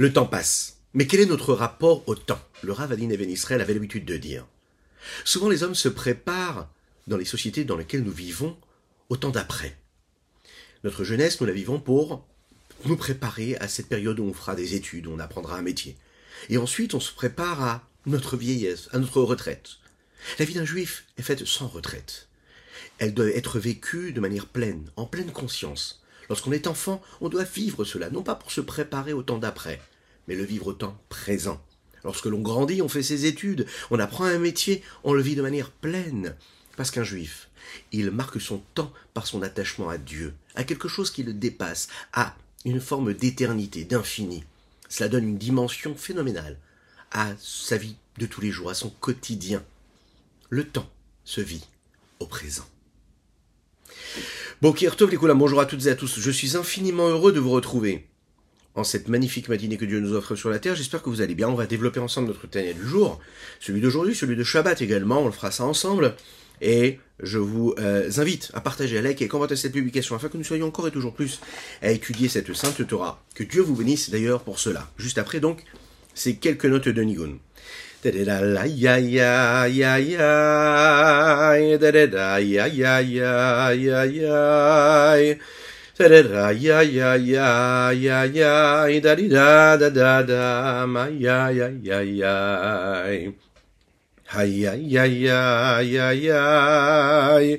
Le temps passe. Mais quel est notre rapport au temps? Le Rav Adin Even Israël avait l'habitude de dire. Souvent les hommes se préparent, dans les sociétés dans lesquelles nous vivons, au temps d'après. Notre jeunesse, nous la vivons pour nous préparer à cette période où on fera des études, où on apprendra un métier. Et ensuite, on se prépare à notre vieillesse, à notre retraite. La vie d'un juif est faite sans retraite. Elle doit être vécue de manière pleine, en pleine conscience. Lorsqu'on est enfant, on doit vivre cela, non pas pour se préparer au temps d'après, mais le vivre au temps présent. Lorsque l'on grandit, on fait ses études, on apprend un métier, on le vit de manière pleine. Parce qu'un juif, il marque son temps par son attachement à Dieu, à quelque chose qui le dépasse, à une forme d'éternité, d'infini. Cela donne une dimension phénoménale à sa vie de tous les jours, à son quotidien. Le temps se vit au présent. Bonjour à toutes et à tous. Je suis infiniment heureux de vous retrouver en cette magnifique matinée que Dieu nous offre sur la terre. J'espère que vous allez bien. On va développer ensemble notre Tania du jour, celui d'aujourd'hui, celui de Shabbat également. On le fera ça ensemble. Et je vous euh, invite à partager, à liker et commenter cette publication afin que nous soyons encore et toujours plus à étudier cette sainte Torah. Que Dieu vous bénisse d'ailleurs pour cela. Juste après donc, ces quelques notes de Nigun. da da la ya ya ya ya da da da ya ya ya ya ya da da da ya ya ya ya ya da da da da da ma ya ya ya ya hi ya ya ya ya ya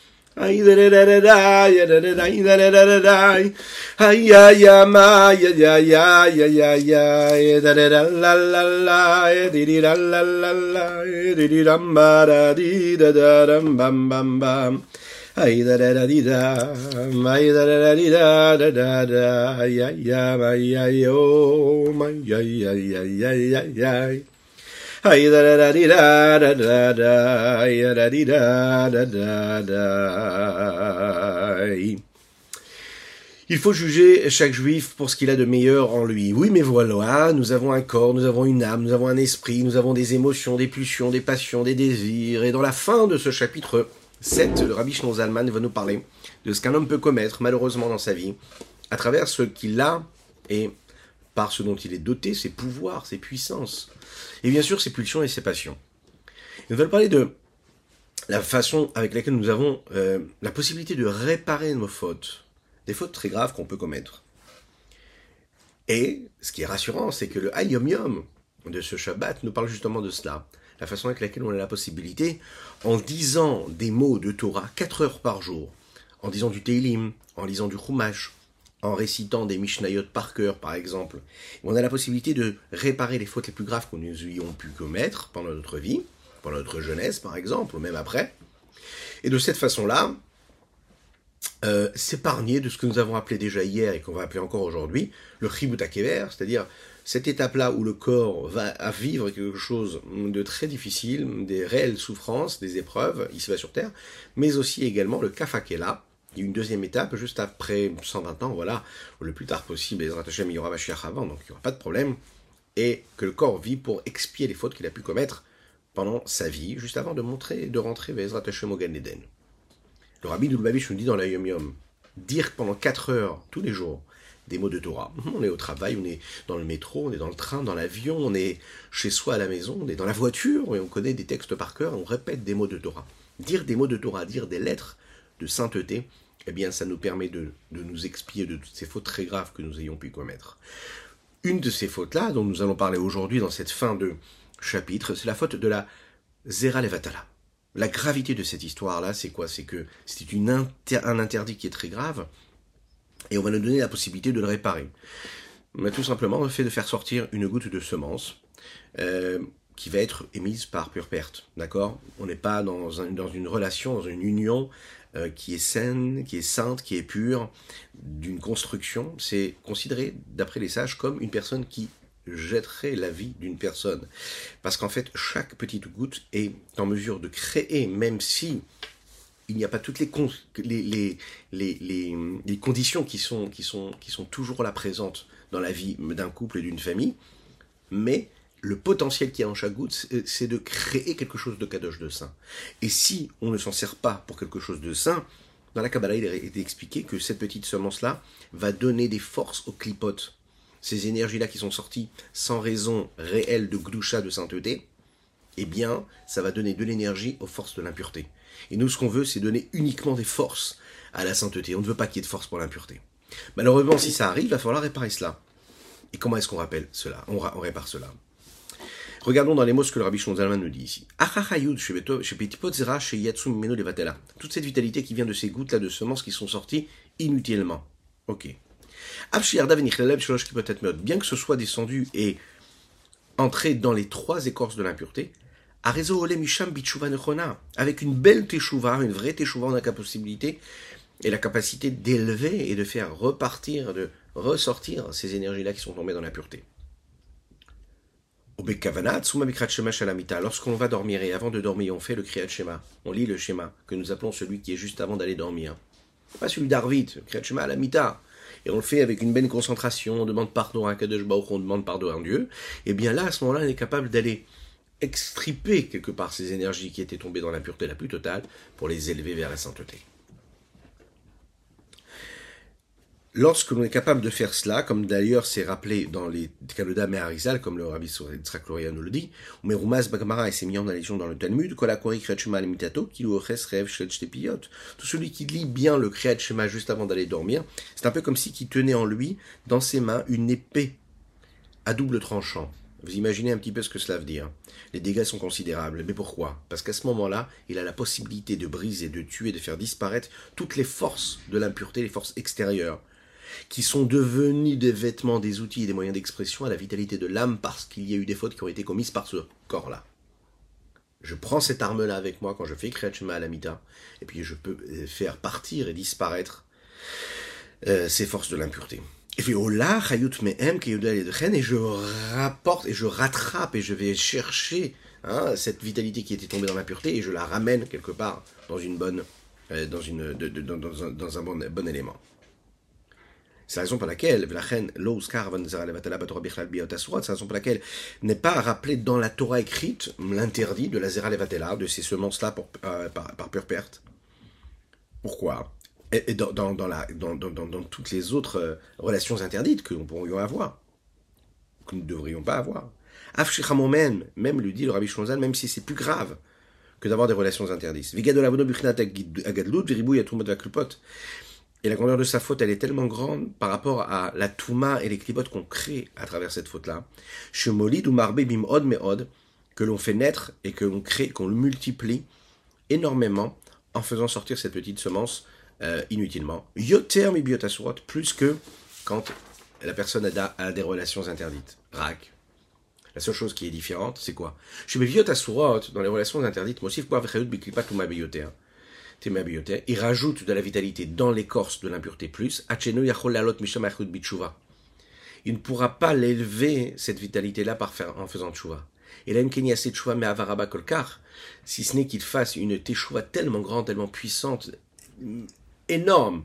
Ay da da da da da ya da da da da da da da da Ay ya ya ma ya ya ya ya ya ya da da da la la la di di la la la la di di ram ba da di da da ram bam bam bam Ay da da da di da ay da da da di da da da da ya ya ma ya yo ma ya ya ya ya ya ya il faut juger chaque juif pour ce qu'il a de meilleur en lui. Oui, mais voilà, nous avons un corps, nous avons une âme, nous avons un esprit, nous avons des émotions, des pulsions, des passions, des désirs. Et dans la fin de ce chapitre 7, le rabbi Zalman va nous parler de ce qu'un homme peut commettre malheureusement dans sa vie, à travers ce qu'il a et par ce dont il est doté, ses pouvoirs, ses puissances, et bien sûr ses pulsions et ses passions. Il va parler de la façon avec laquelle nous avons euh, la possibilité de réparer nos fautes, des fautes très graves qu'on peut commettre. Et ce qui est rassurant, c'est que le Hayom Yom de ce Shabbat nous parle justement de cela. La façon avec laquelle on a la possibilité, en disant des mots de Torah 4 heures par jour, en disant du Teilim, en lisant du Chumash, en récitant des Mishnayot par cœur, par exemple, on a la possibilité de réparer les fautes les plus graves que nous ayons pu commettre pendant notre vie, pendant notre jeunesse, par exemple, ou même après. Et de cette façon-là, euh, s'épargner de ce que nous avons appelé déjà hier et qu'on va appeler encore aujourd'hui le chibut c'est-à-dire cette étape-là où le corps va à vivre quelque chose de très difficile, des réelles souffrances, des épreuves, il se va sur Terre, mais aussi également le kafakela, il y a une deuxième étape juste après 120 ans, voilà, le plus tard possible, il y aura Mashiach avant, donc il n'y aura pas de problème, et que le corps vit pour expier les fautes qu'il a pu commettre pendant sa vie, juste avant de montrer, de rentrer Bezrat Hashem au Gan Eden. Le rabbi Dulbabish nous dit dans la Yom Yom, dire pendant 4 heures, tous les jours, des mots de Torah. On est au travail, on est dans le métro, on est dans le train, dans l'avion, on est chez soi à la maison, on est dans la voiture et on connaît des textes par cœur, on répète des mots de Torah. Dire des mots de Torah, dire des lettres de sainteté, eh bien ça nous permet de, nous expier de toutes ces fautes très graves que nous ayons pu commettre. Une de ces fautes-là, dont nous allons parler aujourd'hui dans cette fin de chapitre, c'est la faute de la Zera Levatala. La gravité de cette histoire-là, c'est quoi? C'est que c'est un interdit qui est très grave, et on va nous donner la possibilité de le réparer. Mais tout simplement le fait de faire sortir une goutte de semence euh, qui va être émise par pure perte. D'accord? On n'est pas dans, dans, une relation, dans une union euh, qui est saine, qui est sainte, qui est pure, d'une construction. C'est considéré, d'après les sages, comme une personne qui jetterait la vie d'une personne. Parce qu'en fait, chaque petite goutte est en mesure de créer, même si il n'y a pas toutes les, conditions qui, sont, qui sont toujours là présentes dans la vie d'un couple et d'une famille, mais le potentiel qu'il y a en chaque goutte, c'est de créer quelque chose de kadosh de saint. Et si on ne s'en sert pas pour quelque chose de saint, dans la Kabbalah, il est expliqué que cette petite semence-là va donner des forces aux clipotes. Ces énergies-là qui sont sorties sans raison réelle de gdoucha, de sainteté, eh bien, ça va donner de l'énergie aux forces de l'impureté. Et nous, ce qu'on veut, c'est donner uniquement des forces à la sainteté. On ne veut pas qu'il y ait de force pour l'impureté. Malheureusement, si ça arrive, il va falloir réparer cela. Et comment est-ce qu'on rappelle cela? On, répare cela. Regardons dans les mots ce que le Rabbi Shonzalman nous dit ici. Toute cette vitalité qui vient de ces gouttes-là de semences qui sont sorties inutilement. Ok. Bien que ce soit descendu et entré dans les trois écorces de l'impureté, avec une belle teshuva, une vraie teshuva, on a la possibilité et la capacité d'élever et de faire repartir, de ressortir ces énergies-là qui sont tombées dans la pureté. Lorsqu'on va dormir et avant de dormir, on fait le Kriyat on lit le schéma que nous appelons celui qui est juste avant d'aller dormir. Pas celui d'Arvit, le Kriyat à la mita. Et on le fait avec une belle concentration, on demande pardon à Kadosh Baruch, on demande pardon à Dieu. Et bien là, à ce moment-là, on est capable d'aller extriper quelque part ces énergies qui étaient tombées dans la pureté la plus totale pour les élever vers la sainteté. Lorsque l'on est capable de faire cela, comme d'ailleurs c'est rappelé dans les Kaloda Meharizal, comme le Rabbi Yitzhak nous le dit, Merumas Bagmara et mis en allusion dans le Talmud, Tout celui qui lit bien le Kriyat Shema juste avant d'aller dormir, c'est un peu comme si qui tenait en lui, dans ses mains, une épée à double tranchant. Vous imaginez un petit peu ce que cela veut dire. Les dégâts sont considérables. Mais pourquoi? Parce qu'à ce moment-là, il a la possibilité de briser, de tuer, de faire disparaître toutes les forces de l'impureté, les forces extérieures qui sont devenus des vêtements, des outils et des moyens d'expression à la vitalité de l'âme parce qu'il y a eu des fautes qui ont été commises par ce corps-là. Je prends cette arme-là avec moi quand je fais Kriyat Shema la et puis je peux euh, faire partir et disparaître euh, ces forces de l'impureté. Et puis, et je rapporte et je rattrape et je vais chercher hein, cette vitalité qui était tombée dans l'impureté et je la ramène quelque part dans une bonne, euh, dans une, un, dans un bon, bon élément. C'est la raison pour laquelle, c'est la raison pour laquelle n'est pas rappelé dans la Torah écrite l'interdit de la Zera Levatela, de ces semences-là euh, par, pure perte. Pourquoi? Et, dans, toutes les autres euh, relations interdites que nous pourrions avoir, que nous ne devrions pas avoir. même, même lui dit le Rabbi Shonzal, même si c'est plus grave que d'avoir des relations interdites. Et la grandeur de sa faute, elle est tellement grande par rapport à la touma et les clipotes qu'on crée à travers cette faute-là. Shemolid ou marbe bim od me od, que l'on fait naître et que l'on crée, qu'on le multiplie énormément en faisant sortir cette petite semence euh, inutilement. Yoter mi plus que quand la personne a, des relations interdites. Rak. La seule chose qui est différente, c'est quoi? Je me dans les relations interdites, moi aussi, il rajoute de la vitalité dans l'écorce de l'impureté plus. Il ne pourra pas l'élever, cette vitalité-là, en faisant tchouva. Et là, mais avaraba kolkar, si ce n'est qu'il fasse une teshuva tellement grande, tellement puissante, énorme.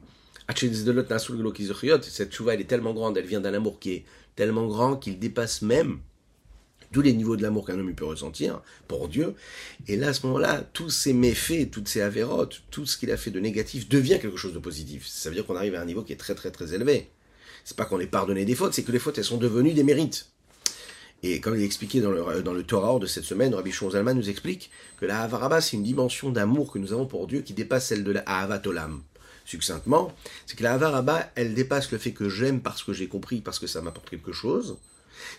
Cette tchouva, elle est tellement grande, elle vient d'un amour qui est tellement grand qu'il dépasse même tous les niveaux de l'amour qu'un homme peut ressentir pour Dieu. Et là, à ce moment-là, tous ces méfaits, toutes ces avérotes, tout ce qu'il a fait de négatif devient quelque chose de positif. Ça veut dire qu'on arrive à un niveau qui est très très très élevé. C'est pas qu'on ait pardonné des fautes, c'est que les fautes, elles sont devenues des mérites. Et comme il est expliqué dans le, dans le Torah de cette semaine, Rabbi Shon nous explique que la Havaraba, c'est une dimension d'amour que nous avons pour Dieu qui dépasse celle de la Olam. Succinctement, c'est que la Havaraba, elle dépasse le fait que j'aime parce que j'ai compris, parce que ça m'apporte quelque chose,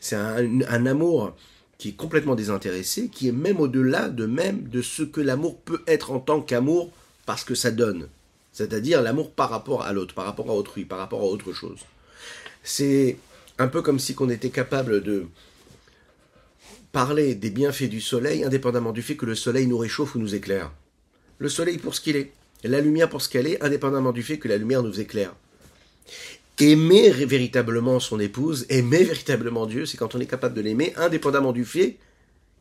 c'est un, amour qui est complètement désintéressé, qui est même au-delà de même de ce que l'amour peut être en tant qu'amour parce que ça donne. C'est-à-dire l'amour par rapport à l'autre, par rapport à autrui, par rapport à autre chose. C'est un peu comme si on était capable de parler des bienfaits du soleil indépendamment du fait que le soleil nous réchauffe ou nous éclaire. Le soleil pour ce qu'il est, la lumière pour ce qu'elle est, indépendamment du fait que la lumière nous éclaire. Aimer véritablement son épouse, aimer véritablement Dieu, c'est quand on est capable de l'aimer indépendamment du fait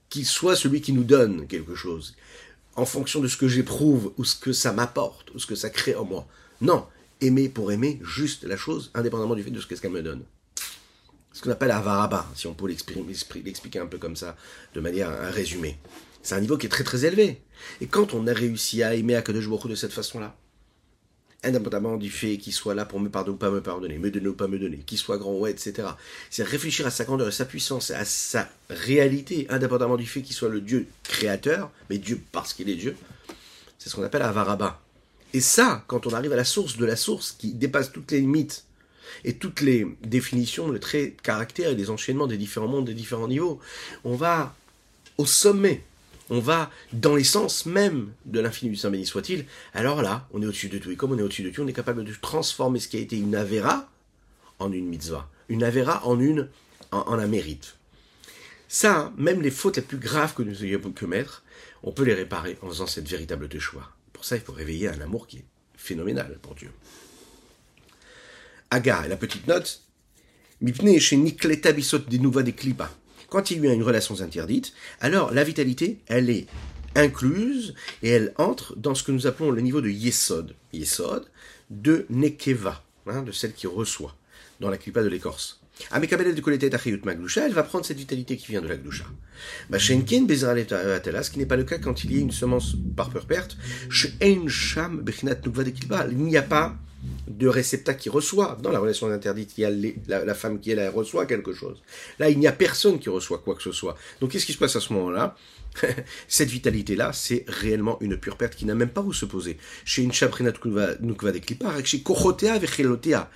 qu'il soit celui qui nous donne quelque chose, en fonction de ce que j'éprouve, ou ce que ça m'apporte, ou ce que ça crée en moi. Non, aimer pour aimer juste la chose, indépendamment du fait de ce qu'elle me donne. Ce qu'on appelle avaraba, si on peut l'expliquer un peu comme ça, de manière à résumer. C'est un niveau qui est très très élevé. Et quand on a réussi à aimer Akadosh Baruch de cette façon-là, indépendamment du fait qu'il soit là pour me pardonner ou pas me pardonner, me donner ou pas me donner, qu'il soit grand ou etc. C'est réfléchir à sa grandeur et sa puissance, à sa réalité, indépendamment du fait qu'il soit le Dieu créateur, mais Dieu parce qu'il est Dieu. C'est ce qu'on appelle Avaraba. Et ça, quand on arrive à la source de la source qui dépasse toutes les limites et toutes les définitions, les traits, caractères et les enchaînements des différents mondes, des différents niveaux, on va au sommet on va dans l'essence même de l'infini du Saint béni soit-il, alors là, on est au-dessus de tout. Et comme on est au-dessus de tout, on est capable de transformer ce qui a été une Avera en une mitzvah. Une Avera en une, en, un mérite. Ça, même les fautes les plus graves que nous ayons pu commettre, on peut les réparer en faisant cette véritable choix. Pour ça, il faut réveiller un amour qui est phénoménal pour Dieu. Aga, la petite note, Mipne chez Nikleta Bisot des Klipa. Quand il y a une relation interdite, alors la vitalité, elle est incluse et elle entre dans ce que nous appelons le niveau de Yesod. Yesod de Nekeva, hein, de celle qui reçoit, dans la clipa de l'écorce. Amekabel de Maglusha, elle va prendre cette vitalité qui vient de la Glusha. Bashenkin ce qui n'est pas le cas quand il y a une semence par peur perte. Il n'y a pas de réceptacle qui reçoit. Dans la relation interdite, il y a la, femme qui, elle, reçoit quelque chose. Là, il n'y a personne qui reçoit quoi que ce soit. Donc, qu'est-ce qui se passe à ce moment-là Cette vitalité-là, c'est réellement une pure perte qui n'a même pas où se poser. Chez une chaprina nukva de klipar, chez kochotea vechelotea,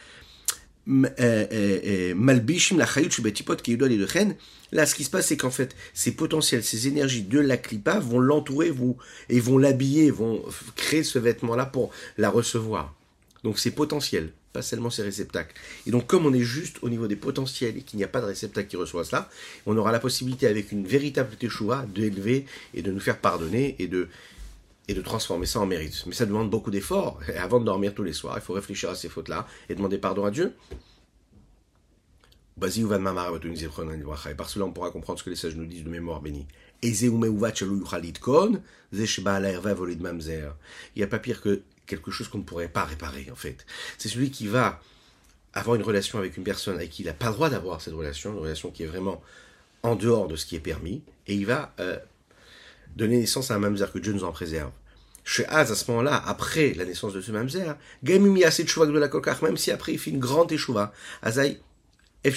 euh, euh, euh, malbishim la chayut shebetipot qui de chen. Là, ce qui se passe, c'est qu'en fait, ces potentiels, ces énergies de la clipa vont l'entourer, et vont l'habiller, vont créer ce vêtement-là pour la recevoir. Donc c'est potentiel, pas seulement ces réceptacles. Et donc comme on est juste au niveau des potentiels et qu'il n'y a pas de réceptacle qui reçoit cela, on aura la possibilité avec une véritable teshuva d'élever et de nous faire pardonner et de, et de transformer ça en mérite. Mais ça demande beaucoup d'efforts. Avant de dormir tous les soirs, il faut réfléchir à ces fautes-là et demander pardon à Dieu. Par cela, on pourra comprendre ce que les sages nous disent de mémoire bénie. Il n'y a pas pire que quelque chose qu'on ne pourrait pas réparer, en fait. C'est celui qui va avoir une relation avec une personne avec qui il n'a pas le droit d'avoir cette relation, une relation qui est vraiment en dehors de ce qui est permis, et il va euh, donner naissance à un mamzer que Dieu nous en préserve. Chez Az, à ce moment-là, après la naissance de ce mamzer, Gamimi de la même si après il fait une grande échouva, Azaï il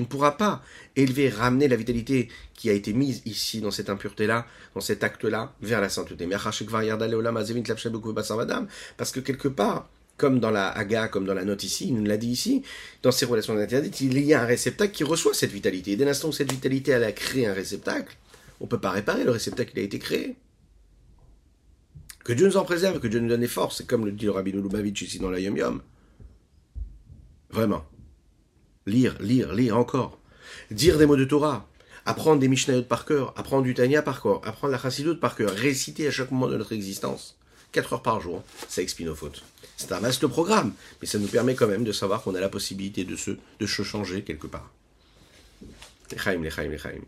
ne pourra pas élever, ramener la vitalité qui a été mise ici, dans cette impureté-là, dans cet acte-là, vers la sainteté. Parce que quelque part, comme dans la Haga, comme dans la note ici, il nous l'a dit ici, dans ces relations interdites, il y a un réceptacle qui reçoit cette vitalité. Et dès l'instant où cette vitalité, elle a créé un réceptacle, on ne peut pas réparer le réceptacle qui a été créé. Que Dieu nous en préserve, que Dieu nous donne les forces, comme le dit le Rabbi Lubavitch ici dans la Yom Yom. Vraiment. Lire, lire, lire encore. Dire des mots de Torah. Apprendre des Mishnayot par cœur. Apprendre du Tanya par cœur. Apprendre la Chassidut par cœur. Réciter à chaque moment de notre existence. 4 heures par jour. Ça expie nos fautes. C'est un vaste programme. Mais ça nous permet quand même de savoir qu'on a la possibilité de se, de se changer quelque part. Lechaim, lechaim, lechaim.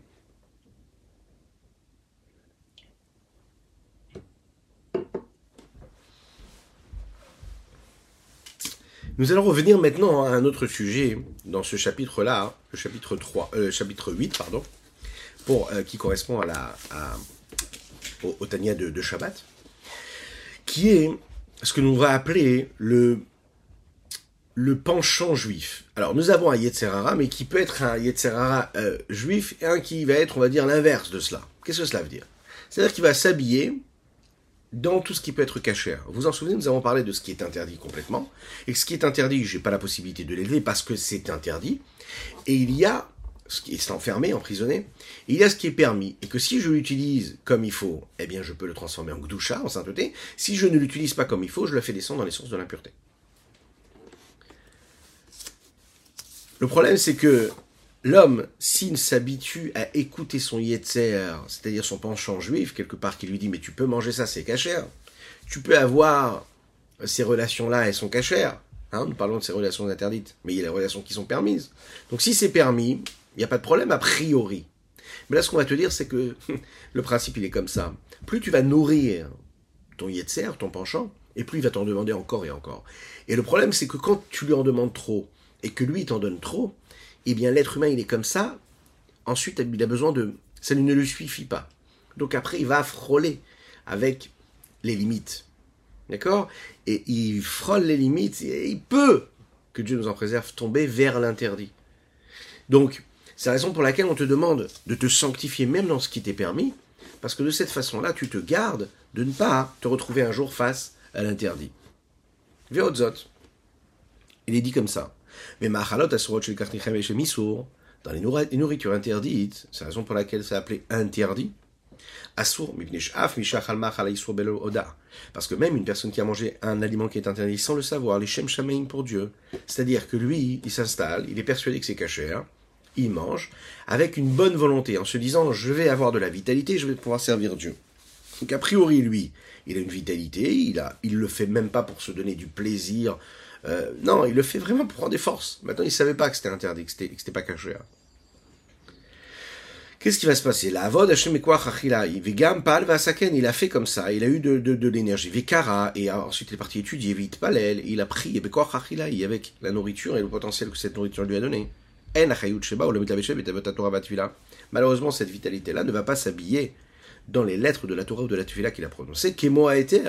Nous allons revenir maintenant à un autre sujet dans ce chapitre-là, le chapitre 3, euh, chapitre 8, pardon, euh, qui correspond à la, au, Tania de, Shabbat, qui est ce que nous va appeler le, le penchant juif. Alors nous avons un Yetzerara, mais qui peut être un Yetzerara euh, juif et un qui va être, on va dire, l'inverse de cela. Qu'est-ce que cela veut dire? C'est-à-dire qu'il va s'habiller dans tout ce qui peut être caché. Vous vous en souvenez, nous avons parlé de ce qui est interdit complètement. Et ce qui est interdit, j'ai pas la possibilité de l'élever parce que c'est interdit. Et il y a ce qui est enfermé, emprisonné, il y a ce qui est permis, et que si je l'utilise comme il faut, eh bien je peux le transformer en gdoucha, en sainteté. Si je ne l'utilise pas comme il faut, je le fais descendre dans les sources de l'impureté. Le problème, c'est que L'homme, s'il s'habitue à écouter son yetzer, c'est-à-dire son penchant juif, quelque part qui lui dit mais tu peux manger ça, c'est cachère, tu peux avoir ces relations-là, elles sont cachères. Hein, nous parlons de ces relations interdites, mais il y a les relations qui sont permises. Donc si c'est permis, il n'y a pas de problème a priori. Mais là, ce qu'on va te dire, c'est que le principe, il est comme ça. Plus tu vas nourrir ton yetzer, ton penchant, et plus il va t'en demander encore et encore. Et le problème, c'est que quand tu lui en demandes trop, et que lui t'en donne trop, eh l'être humain, il est comme ça. Ensuite, il a besoin de... Ça ne lui suffit pas. Donc après, il va frôler avec les limites. D'accord? Et il frôle les limites, et il peut, que Dieu nous en préserve, tomber vers l'interdit. Donc, c'est la raison pour laquelle on te demande de te sanctifier même dans ce qui t'est permis, parce que de cette façon-là, tu te gardes de ne pas te retrouver un jour face à l'interdit. Veotzot. Il est dit comme ça. Mais Machalot dans les nourritures interdites, c'est la raison pour laquelle c'est appelé interdit, parce que même une personne qui a mangé un aliment qui est interdit sans le savoir, les shem shamein pour Dieu, c'est-à-dire que lui, il s'installe, il est persuadé que c'est caché, il mange avec une bonne volonté, en se disant je vais avoir de la vitalité, je vais pouvoir servir Dieu. Donc a priori, lui, il a une vitalité, il a, il le fait même pas pour se donner du plaisir. Euh, non, il le fait vraiment pour prendre des forces. Maintenant, il savait pas que c'était interdit, que c'était, pas caché. Qu'est-ce qui va se passer? La avod il a fait comme ça, il a eu de, l'énergie. Vekara, et ensuite il est parti étudier, Vit Palel, il a pris, avec la nourriture et le potentiel que cette nourriture lui a donné. Malheureusement, cette vitalité-là ne va pas s'habiller dans les lettres de la Torah ou de la Tufila qu'il a prononcées, Kemo a été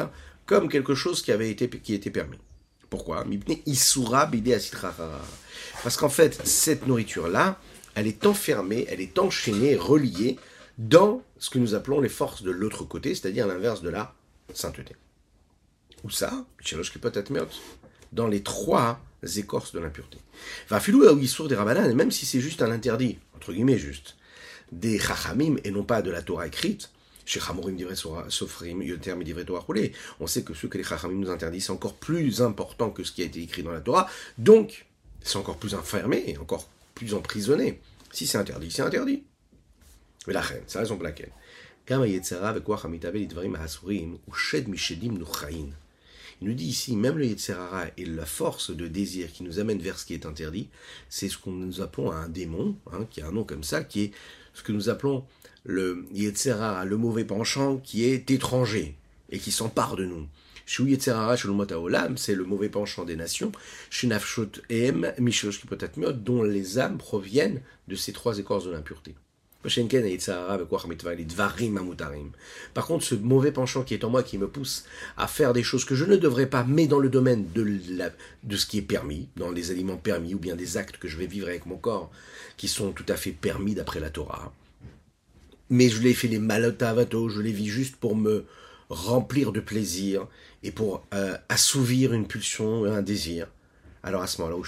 comme quelque chose qui avait été, qui était permis. Pourquoi? Parce qu'en fait, cette nourriture-là, elle est enfermée, elle est enchaînée, reliée dans ce que nous appelons les forces de l'autre côté, c'est-à-dire l'inverse de la sainteté. Ou ça, dans les trois écorces de l'impureté. Va filou des rabanan, même si c'est juste un interdit, entre guillemets juste, des chachamim et non pas de la Torah écrite, chez Chamorim Sofrim, on sait que ce que les chachamim nous interdisent, c'est encore plus important que ce qui a été écrit dans la Torah, donc c'est encore plus enfermé encore plus emprisonné. Si c'est interdit, c'est interdit. Mais la reine, c'est la raison pour laquelle. Il nous dit ici, même le Yetzerara et la force de désir qui nous amène vers ce qui est interdit, c'est ce qu'on nous appelons un démon, hein, qui a un nom comme ça, qui est ce que nous appelons le Yetzerara, le mauvais penchant qui est étranger et qui s'empare de nous c'est le mauvais penchant des nations. dont les âmes proviennent de ces trois écorces de l'impureté. Par contre, ce mauvais penchant qui est en moi, qui me pousse à faire des choses que je ne devrais pas, mais dans le domaine de ce qui est permis, dans les aliments permis, ou bien des actes que je vais vivre avec mon corps, qui sont tout à fait permis d'après la Torah. Mais je les fais les malotavato, je les vis juste pour me remplir de plaisir et pour euh, assouvir une pulsion, un désir. Alors à ce moment-là,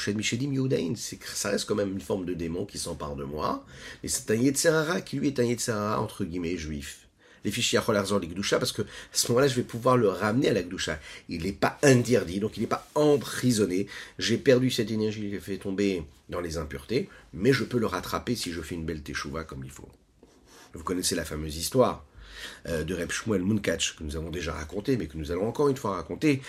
c'est que ça reste quand même une forme de démon qui s'empare de moi, mais c'est un Yetzerara qui lui est un Yetzerara entre guillemets juif. Les fichiers les Gdusha, parce que à ce moment-là, je vais pouvoir le ramener à la Gdusha. Il n'est pas interdit, donc il n'est pas emprisonné. J'ai perdu cette énergie, j'ai fait tomber dans les impuretés, mais je peux le rattraper si je fais une belle teshuva comme il faut. Vous connaissez la fameuse histoire euh, de Reb Shmuel Munkach, que nous avons déjà raconté, mais que nous allons encore une fois raconter.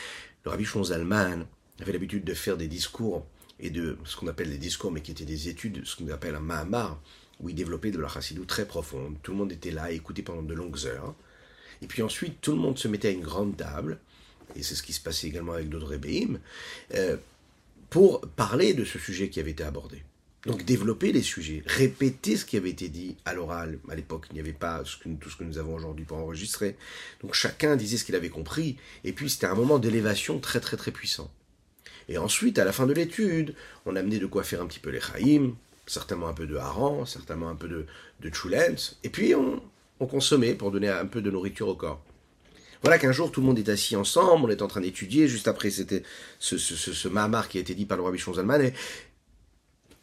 Le Rabbi Zalman avait l'habitude de faire des discours, et de ce qu'on appelle des discours, mais qui étaient des études, ce qu'on appelle un Mahamar, où il développait de la chassidou très profonde. Tout le monde était là, écoutait pendant de longues heures. Et puis ensuite, tout le monde se mettait à une grande table, et c'est ce qui se passait également avec d'autres Rebbeim, euh, pour parler de ce sujet qui avait été abordé. Donc développer les sujets, répéter ce qui avait été dit à l'oral. À l'époque, il n'y avait pas tout ce que nous avons aujourd'hui pour enregistrer. Donc chacun disait ce qu'il avait compris. Et puis c'était un moment d'élévation très très très puissant. Et ensuite, à la fin de l'étude, on amenait de quoi faire un petit peu les chaïm, certainement un peu de haran, certainement un peu de, de Et puis on, consommait pour donner un peu de nourriture au corps. Voilà qu'un jour, tout le monde est assis ensemble, on est en train d'étudier. Juste après, c'était ce, ce, qui a été dit par le roi Bichon Zalman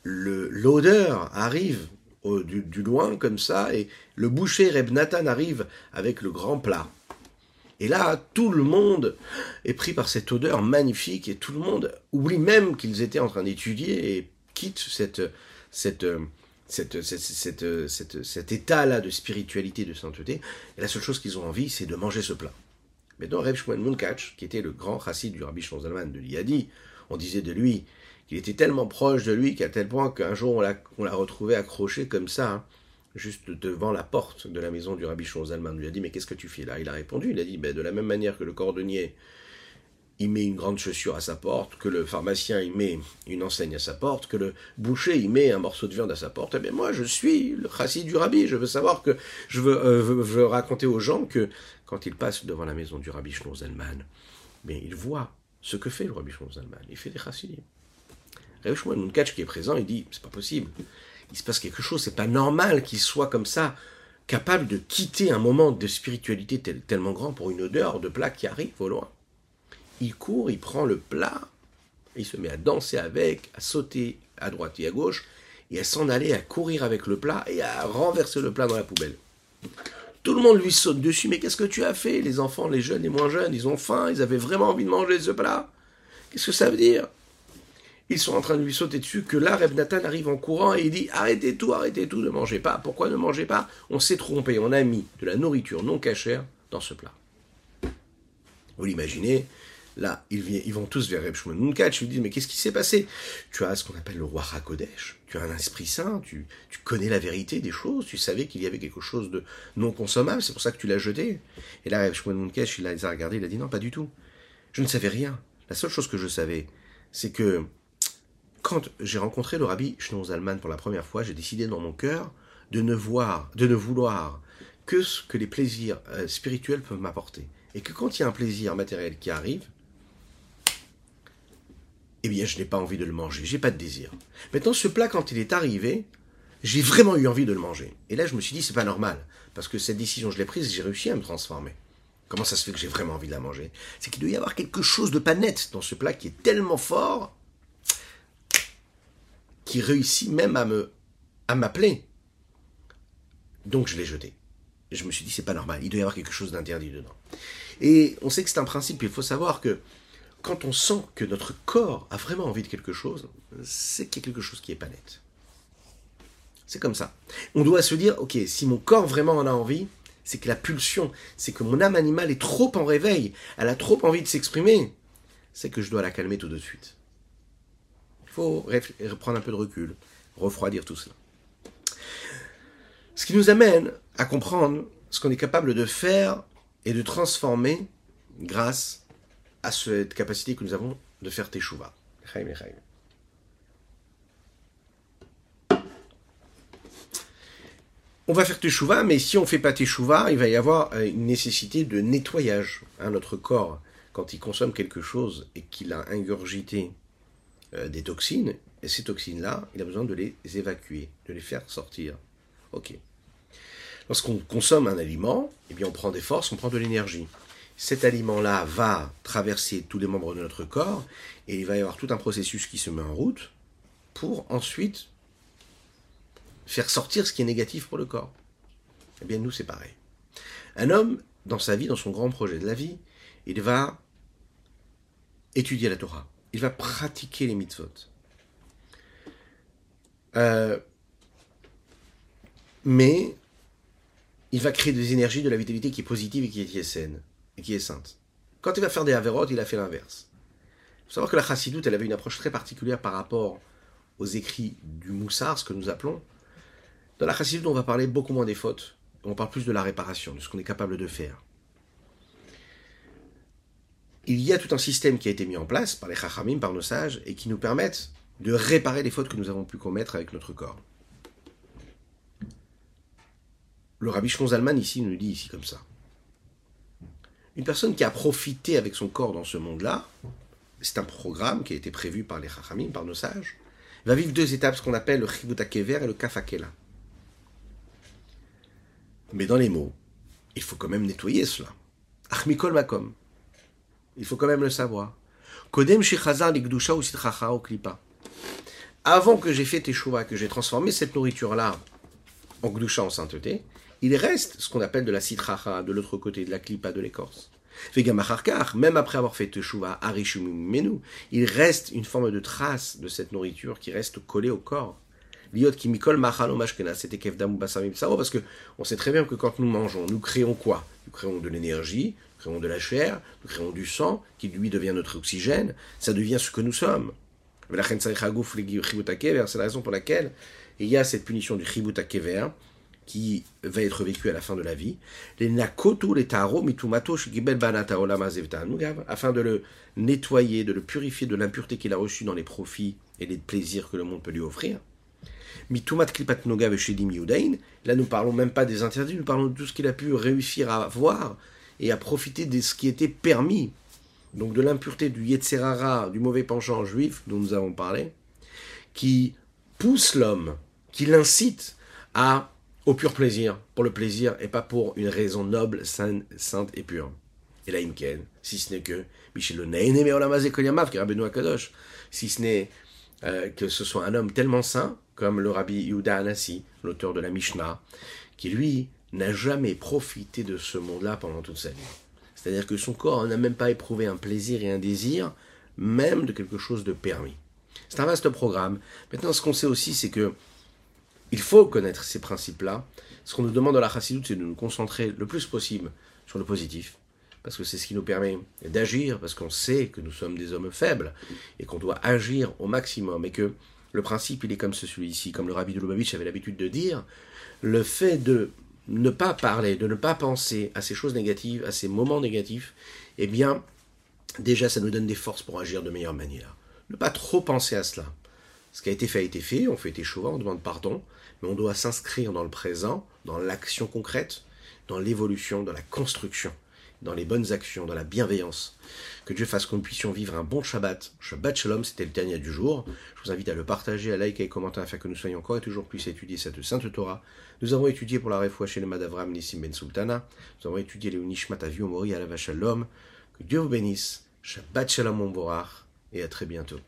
l'odeur arrive du, loin comme ça, et le boucher Reb Nathan arrive avec le grand plat. Et là, tout le monde est pris par cette odeur magnifique, et tout le monde oublie même qu'ils étaient en train d'étudier et quitte cette, cet état-là de spiritualité, de sainteté. Et la seule chose qu'ils ont envie, c'est de manger ce plat. Mais dans Reb Shmuel Munkach, qui était le grand chassid du Rabbi Zalman de l'Iadi, on disait de lui qu'il était tellement proche de lui qu'à tel point qu'un jour on l'a retrouvé accroché comme ça, hein, juste devant la porte de la maison du Rabbi Zalman. On lui a dit Mais qu'est-ce que tu fais là? Il a répondu. Il a dit ben, De la même manière que le cordonnier il met une grande chaussure à sa porte, que le pharmacien il met une enseigne à sa porte, que le boucher il met un morceau de viande à sa porte, eh bien moi je suis le chassid du rabbi, je veux savoir que je veux, euh, raconter aux gens que quand ils passent devant la maison du rabbi Shlomo Zalman, bien ils voient ce que fait le rabbi Shlomo Zalman, il fait des chassidim. Rabbi Shlomo qui est présent, il dit c'est pas possible, il se passe quelque chose, c'est pas normal qu'il soit comme ça, capable de quitter un moment de spiritualité tellement grand pour une odeur de plat qui arrive au loin il court, il prend le plat, il se met à danser avec, à sauter à droite et à gauche, et à s'en aller, à courir avec le plat et à renverser le plat dans la poubelle. Tout le monde lui saute dessus, mais qu'est-ce que tu as fait Les enfants, les jeunes, les moins jeunes, ils ont faim, ils avaient vraiment envie de manger ce plat. Qu'est-ce que ça veut dire? Ils sont en train de lui sauter dessus, que là, Reb Nathan arrive en courant et il dit Arrêtez tout, arrêtez tout, ne mangez pas. Pourquoi ne mangez pas? On s'est trompé, on a mis de la nourriture non cachère dans ce plat. Vous l'imaginez, Là, ils, vont tous vers Reb Shimon je lui dis, mais qu'est-ce qui s'est passé? Tu as ce qu'on appelle le roi Hakodesh, tu as un esprit saint, tu, connais la vérité des choses, tu savais qu'il y avait quelque chose de non consommable, c'est pour ça que tu l'as jeté. Et là, Reb Shimon il les a regardés, il a dit, non, pas du tout. Je ne savais rien. La seule chose que je savais, c'est que quand j'ai rencontré le rabbi Shnon Zalman pour la première fois, j'ai décidé dans mon cœur de ne voir, de ne vouloir que ce que les plaisirs euh, spirituels peuvent m'apporter. Et que quand il y a un plaisir matériel qui arrive, eh bien, je n'ai pas envie de le manger, j'ai pas de désir. Maintenant, ce plat, quand il est arrivé, j'ai vraiment eu envie de le manger. Et là, je me suis dit, c'est pas normal, parce que cette décision, je l'ai prise j'ai réussi à me transformer. Comment ça se fait que j'ai vraiment envie de la manger? C'est qu'il doit y avoir quelque chose de pas net dans ce plat qui est tellement fort, qui réussit même à me, à m'appeler. Donc, je l'ai jeté. Et je me suis dit, c'est pas normal, il doit y avoir quelque chose d'interdit dedans. Et on sait que c'est un principe, il faut savoir que quand on sent que notre corps a vraiment envie de quelque chose, c'est qu'il y a quelque chose qui est pas net. C'est comme ça. On doit se dire, ok, si mon corps vraiment en a envie, c'est que la pulsion, c'est que mon âme animale est trop en réveil, elle a trop envie de s'exprimer, c'est que je dois la calmer tout de suite. Faut reprendre un peu de recul, refroidir tout cela. Ce qui nous amène à comprendre ce qu'on est capable de faire et de transformer grâce à cette capacité que nous avons de faire teshuva. On va faire teshuva, mais si on ne fait pas teshuva, il va y avoir euh, une nécessité de nettoyage. Hein, notre corps, quand il consomme quelque chose et qu'il a ingurgité euh, des toxines, et ces toxines-là, il a besoin de les évacuer, de les faire sortir. Ok. Lorsqu'on consomme un aliment, eh bien on prend des forces, on prend de l'énergie cet aliment-là va traverser tous les membres de notre corps et il va y avoir tout un processus qui se met en route pour ensuite faire sortir ce qui est négatif pour le corps. Eh bien, nous, c'est pareil. Un homme, dans sa vie, dans son grand projet de la vie, il va étudier la Torah. Il va pratiquer les mitzvot. Euh, mais il va créer des énergies, de la vitalité qui est positive et qui est saine et qui est sainte. Quand il va faire des avérotes, il a fait l'inverse. Il faut savoir que la chassidoute, elle avait une approche très particulière par rapport aux écrits du moussard, ce que nous appelons. Dans la chassidoute, on va parler beaucoup moins des fautes. On parle plus de la réparation, de ce qu'on est capable de faire. Il y a tout un système qui a été mis en place par les chachamim, par nos sages, et qui nous permettent de réparer les fautes que nous avons pu commettre avec notre corps. Le rabbi Shonzalman ici nous dit ici comme ça. Une personne qui a profité avec son corps dans ce monde-là, c'est un programme qui a été prévu par les Chachamim, par nos sages, va vivre deux étapes, ce qu'on appelle le Chibutakever et le Kafakela. Mais dans les mots, il faut quand même nettoyer cela. Achmikol makom. Il faut quand même le savoir. Kodem ou klipa. Avant que j'ai fait teshuva, que j'ai transformé cette nourriture-là en gdusha, en sainteté, il reste ce qu'on appelle de la citracha de l'autre côté, de la clipa de l'écorce. Même après avoir fait teshuva, menu, il reste une forme de trace de cette nourriture qui reste collée au corps. Liot kimikol c'était parce que on sait très bien que quand nous mangeons, nous créons quoi? Nous créons de l'énergie, nous créons de la chair, nous créons du sang, qui lui devient notre oxygène, ça devient ce que nous sommes. C'est la raison pour laquelle il y a cette punition du chibut kever qui va être vécue à la fin de la vie. Les nakotu, les taro, afin de le nettoyer, de le purifier de l'impureté qu'il a reçue dans les profits et les plaisirs que le monde peut lui offrir. Mitumat klipat Là, nous parlons même pas des interdits, nous parlons de tout ce qu'il a pu réussir à voir et à profiter de ce qui était permis. Donc de l'impureté du Yetzerara, du mauvais penchant juif dont nous avons parlé, qui pousse l'homme, qui l'incite à au pur plaisir, pour le plaisir et pas pour une raison noble, sainte, sainte et pure. Et là, Imken, si ce n'est que Michel Kadosh, si ce n'est euh, que ce soit un homme tellement saint comme le rabbi Yehuda Anassi, l'auteur de la Mishnah, qui lui n'a jamais profité de ce monde-là pendant toute sa vie. C'est-à-dire que son corps n'a même pas éprouvé un plaisir et un désir, même de quelque chose de permis. C'est un vaste programme. Maintenant, ce qu'on sait aussi, c'est que il faut connaître ces principes-là. Ce qu'on nous demande dans la chassidoute, c'est de nous concentrer le plus possible sur le positif, parce que c'est ce qui nous permet d'agir, parce qu'on sait que nous sommes des hommes faibles et qu'on doit agir au maximum, et que le principe, il est comme celui-ci, comme le rabbi de Lubavitch avait l'habitude de dire, le fait de ne pas parler, de ne pas penser à ces choses négatives, à ces moments négatifs, eh bien, déjà, ça nous donne des forces pour agir de meilleure manière. Ne pas trop penser à cela. Ce qui a été fait a été fait, on fait échouer, on demande pardon, mais on doit s'inscrire dans le présent, dans l'action concrète, dans l'évolution, dans la construction, dans les bonnes actions, dans la bienveillance. Que Dieu fasse que nous puissions vivre un bon Shabbat. Shabbat Shalom, c'était le dernier du jour. Je vous invite à le partager, à liker et commenter afin que nous soyons encore et toujours plus étudier cette sainte Torah. Nous avons étudié pour la réfoua chez le Madavram Nissim Ben Sultana. Nous avons étudié les Unishmat Avio Mori à la Que Dieu vous bénisse. Shabbat Shalom Mon et à très bientôt.